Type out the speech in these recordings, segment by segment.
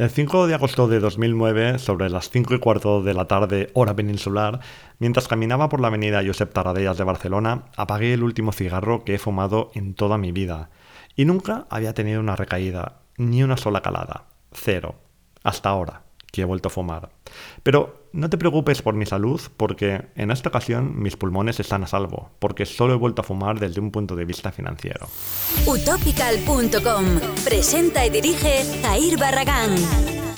El 5 de agosto de 2009, sobre las 5 y cuarto de la tarde, hora peninsular, mientras caminaba por la avenida Josep Tarradellas de Barcelona, apagué el último cigarro que he fumado en toda mi vida. Y nunca había tenido una recaída, ni una sola calada. Cero. Hasta ahora que he vuelto a fumar. Pero no te preocupes por mi salud, porque en esta ocasión mis pulmones están a salvo, porque solo he vuelto a fumar desde un punto de vista financiero. Utopical.com presenta y dirige Jair Barragán.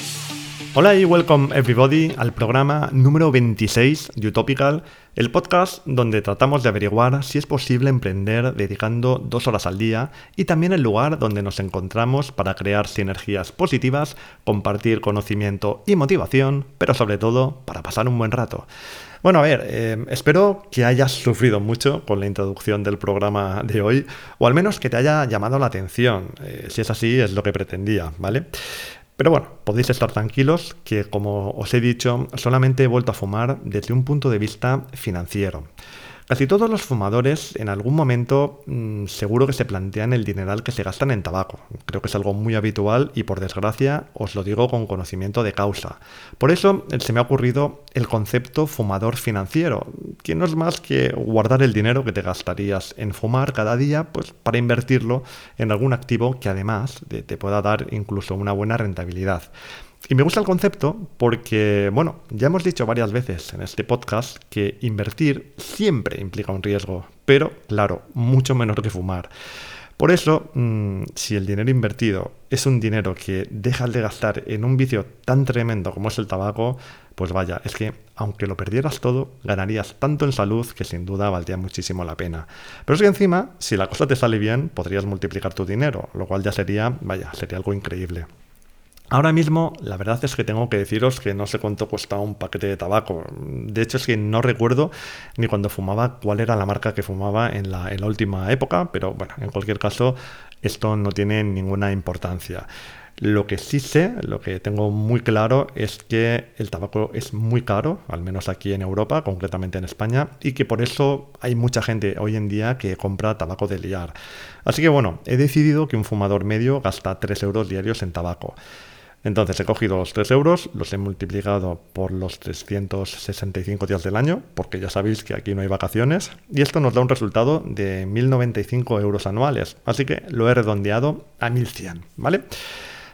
Hola y welcome everybody al programa número 26 de Utopical, el podcast donde tratamos de averiguar si es posible emprender dedicando dos horas al día y también el lugar donde nos encontramos para crear sinergias positivas, compartir conocimiento y motivación, pero sobre todo para pasar un buen rato. Bueno, a ver, eh, espero que hayas sufrido mucho con la introducción del programa de hoy, o al menos que te haya llamado la atención. Eh, si es así, es lo que pretendía, ¿vale? Pero bueno, podéis estar tranquilos que, como os he dicho, solamente he vuelto a fumar desde un punto de vista financiero. Casi todos los fumadores en algún momento mm, seguro que se plantean el dineral que se gastan en tabaco. Creo que es algo muy habitual y por desgracia os lo digo con conocimiento de causa. Por eso eh, se me ha ocurrido el concepto fumador financiero, que no es más que guardar el dinero que te gastarías en fumar cada día pues, para invertirlo en algún activo que además te pueda dar incluso una buena rentabilidad. Y me gusta el concepto porque, bueno, ya hemos dicho varias veces en este podcast que invertir siempre implica un riesgo, pero claro, mucho menor que fumar. Por eso, mm, si el dinero invertido es un dinero que dejas de gastar en un vicio tan tremendo como es el tabaco, pues vaya, es que aunque lo perdieras todo, ganarías tanto en salud que sin duda valdría muchísimo la pena. Pero es que encima, si la cosa te sale bien, podrías multiplicar tu dinero, lo cual ya sería, vaya, sería algo increíble. Ahora mismo, la verdad es que tengo que deciros que no sé cuánto cuesta un paquete de tabaco. De hecho, es que no recuerdo ni cuando fumaba cuál era la marca que fumaba en la, última época, pero bueno, en cualquier caso, esto no tiene ninguna importancia. Lo que sí sé, lo que tengo muy claro es que el tabaco es muy caro, al menos aquí en Europa, concretamente en España, y que por eso hay mucha gente hoy en día que compra tabaco de liar. Así que bueno, he decidido que un fumador medio gasta 3 euros diarios en tabaco. Entonces he cogido los 3 euros, los he multiplicado por los 365 días del año, porque ya sabéis que aquí no hay vacaciones, y esto nos da un resultado de 1.095 euros anuales. Así que lo he redondeado a 1.100, ¿vale?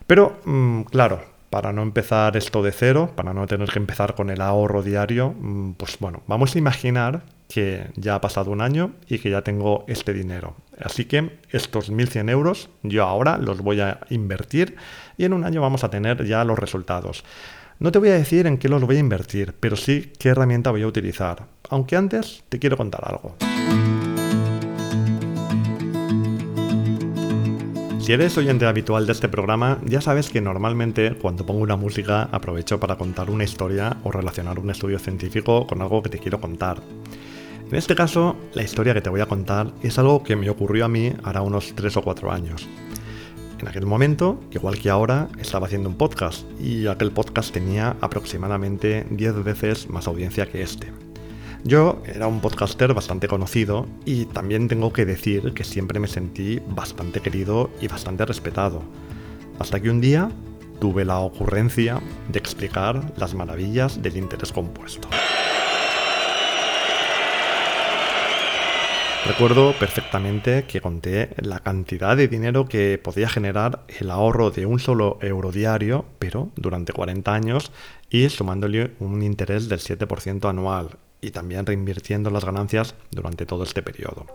Pero, mm, claro, para no empezar esto de cero, para no tener que empezar con el ahorro diario, mm, pues bueno, vamos a imaginar que ya ha pasado un año y que ya tengo este dinero. Así que estos 1.100 euros yo ahora los voy a invertir y en un año vamos a tener ya los resultados. No te voy a decir en qué los voy a invertir, pero sí qué herramienta voy a utilizar. Aunque antes te quiero contar algo. Si eres oyente habitual de este programa, ya sabes que normalmente cuando pongo una música aprovecho para contar una historia o relacionar un estudio científico con algo que te quiero contar. En este caso, la historia que te voy a contar es algo que me ocurrió a mí hará unos 3 o 4 años. En aquel momento, igual que ahora, estaba haciendo un podcast y aquel podcast tenía aproximadamente 10 veces más audiencia que este. Yo era un podcaster bastante conocido y también tengo que decir que siempre me sentí bastante querido y bastante respetado. Hasta que un día tuve la ocurrencia de explicar las maravillas del interés compuesto. Recuerdo perfectamente que conté la cantidad de dinero que podía generar el ahorro de un solo euro diario, pero durante 40 años, y sumándole un interés del 7% anual, y también reinvirtiendo las ganancias durante todo este periodo.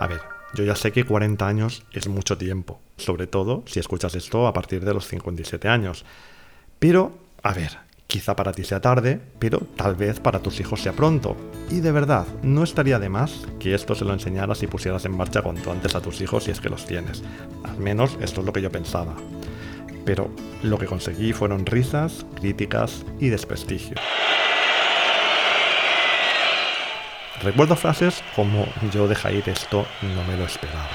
A ver, yo ya sé que 40 años es mucho tiempo, sobre todo si escuchas esto a partir de los 57 años. Pero, a ver, Quizá para ti sea tarde, pero tal vez para tus hijos sea pronto. Y de verdad, no estaría de más que esto se lo enseñaras y pusieras en marcha cuanto antes a tus hijos si es que los tienes. Al menos esto es lo que yo pensaba. Pero lo que conseguí fueron risas, críticas y desprestigio. Recuerdo frases como yo deja ir esto, no me lo esperaba.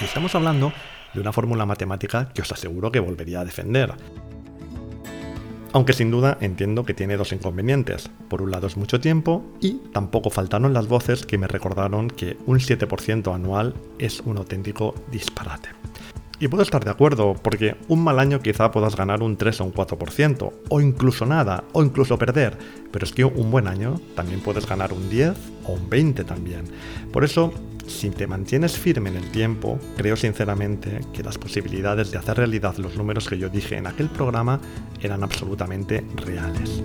Y estamos hablando de una fórmula matemática que os aseguro que volvería a defender. Aunque sin duda entiendo que tiene dos inconvenientes. Por un lado es mucho tiempo y tampoco faltaron las voces que me recordaron que un 7% anual es un auténtico disparate. Y puedo estar de acuerdo, porque un mal año quizá puedas ganar un 3 o un 4%, o incluso nada, o incluso perder, pero es que un buen año también puedes ganar un 10 o un 20 también. Por eso, si te mantienes firme en el tiempo, creo sinceramente que las posibilidades de hacer realidad los números que yo dije en aquel programa eran absolutamente reales.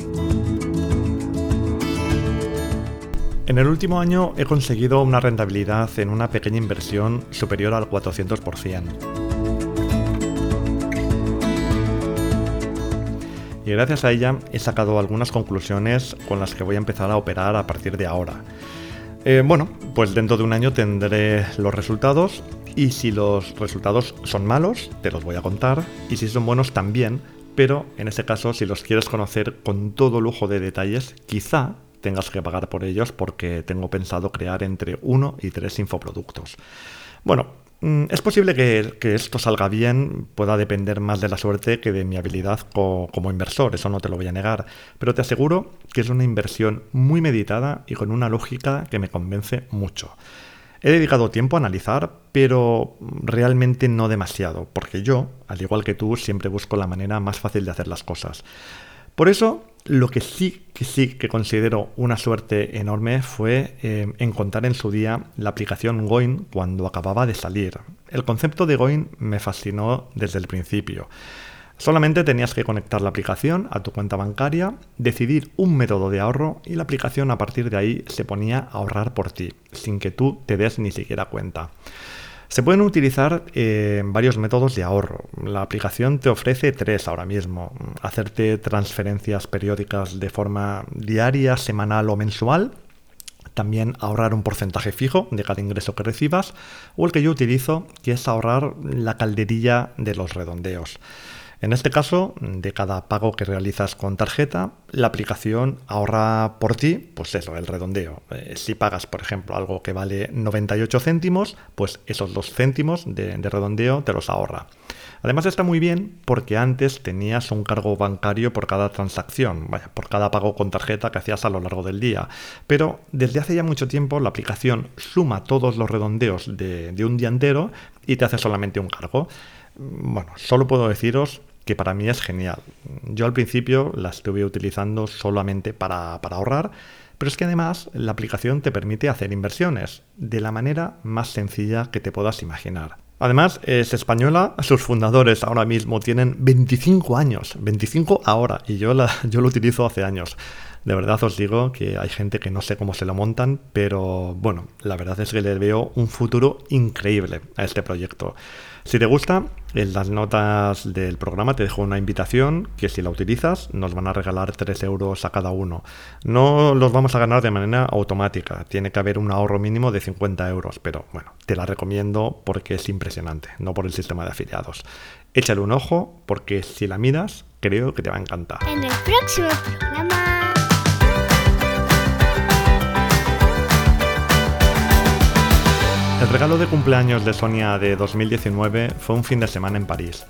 En el último año he conseguido una rentabilidad en una pequeña inversión superior al 400%. Y gracias a ella he sacado algunas conclusiones con las que voy a empezar a operar a partir de ahora. Eh, bueno, pues dentro de un año tendré los resultados y si los resultados son malos, te los voy a contar y si son buenos también, pero en ese caso si los quieres conocer con todo lujo de detalles, quizá tengas que pagar por ellos porque tengo pensado crear entre uno y tres infoproductos. Bueno, es posible que, esto salga bien, pueda depender más de la suerte que de mi habilidad como inversor, eso no te lo voy a negar, pero te aseguro que es una inversión muy meditada y con una lógica que me convence mucho. He dedicado tiempo a analizar, pero realmente no demasiado, porque yo, al igual que tú, siempre busco la manera más fácil de hacer las cosas. Por eso, lo que sí que sí que considero una suerte enorme fue eh, encontrar en su día la aplicación Goin cuando acababa de salir. El concepto de Goin me fascinó desde el principio. Solamente tenías que conectar la aplicación a tu cuenta bancaria, decidir un método de ahorro y la aplicación a partir de ahí se ponía a ahorrar por ti, sin que tú te des ni siquiera cuenta. Se pueden utilizar eh, varios métodos de ahorro. La aplicación te ofrece tres ahora mismo. Hacerte transferencias periódicas de forma diaria, semanal o mensual. También ahorrar un porcentaje fijo de cada ingreso que recibas. O el que yo utilizo, que es ahorrar la calderilla de los redondeos. En este caso, de cada pago que realizas con tarjeta, la aplicación ahorra por ti, pues eso, el redondeo. Eh, si pagas, por ejemplo, algo que vale 98 céntimos, pues esos dos céntimos de, redondeo te los ahorra. Además está muy bien porque antes tenías un cargo bancario por cada transacción, vaya, por cada pago con tarjeta que hacías a lo largo del día. Pero desde hace ya mucho tiempo la aplicación suma todos los redondeos de, de un día entero y te hace solamente un cargo. Bueno, solo puedo deciros que para mí es genial. Yo al principio la estuve utilizando solamente para, ahorrar, pero es que además la aplicación te permite hacer inversiones de la manera más sencilla que te puedas imaginar. Además, es española, sus fundadores ahora mismo tienen 25 años, 25 ahora, y yo, la, yo lo utilizo hace años. De verdad os digo que hay gente que no sé cómo se lo montan, pero bueno, la verdad es que le veo un futuro increíble a este proyecto. Si te gusta, en las notas del programa te dejo una invitación que si la utilizas nos van a regalar 3 euros a cada uno. No los vamos a ganar de manera automática, tiene que haber un ahorro mínimo de 50 euros, pero bueno, te la recomiendo porque es impresionante, no por el sistema de afiliados. Échale un ojo porque si la miras creo que te va a encantar. El regalo de cumpleaños de Sonia de 2019 fue un fin de semana en París.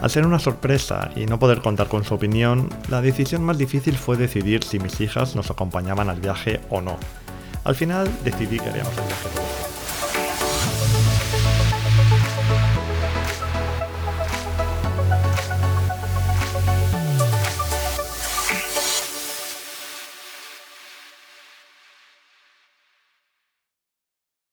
Al ser una sorpresa y no poder contar con su opinión, la decisión más difícil fue decidir si mis hijas nos acompañaban al viaje o no. Al final decidí que haríamos el viaje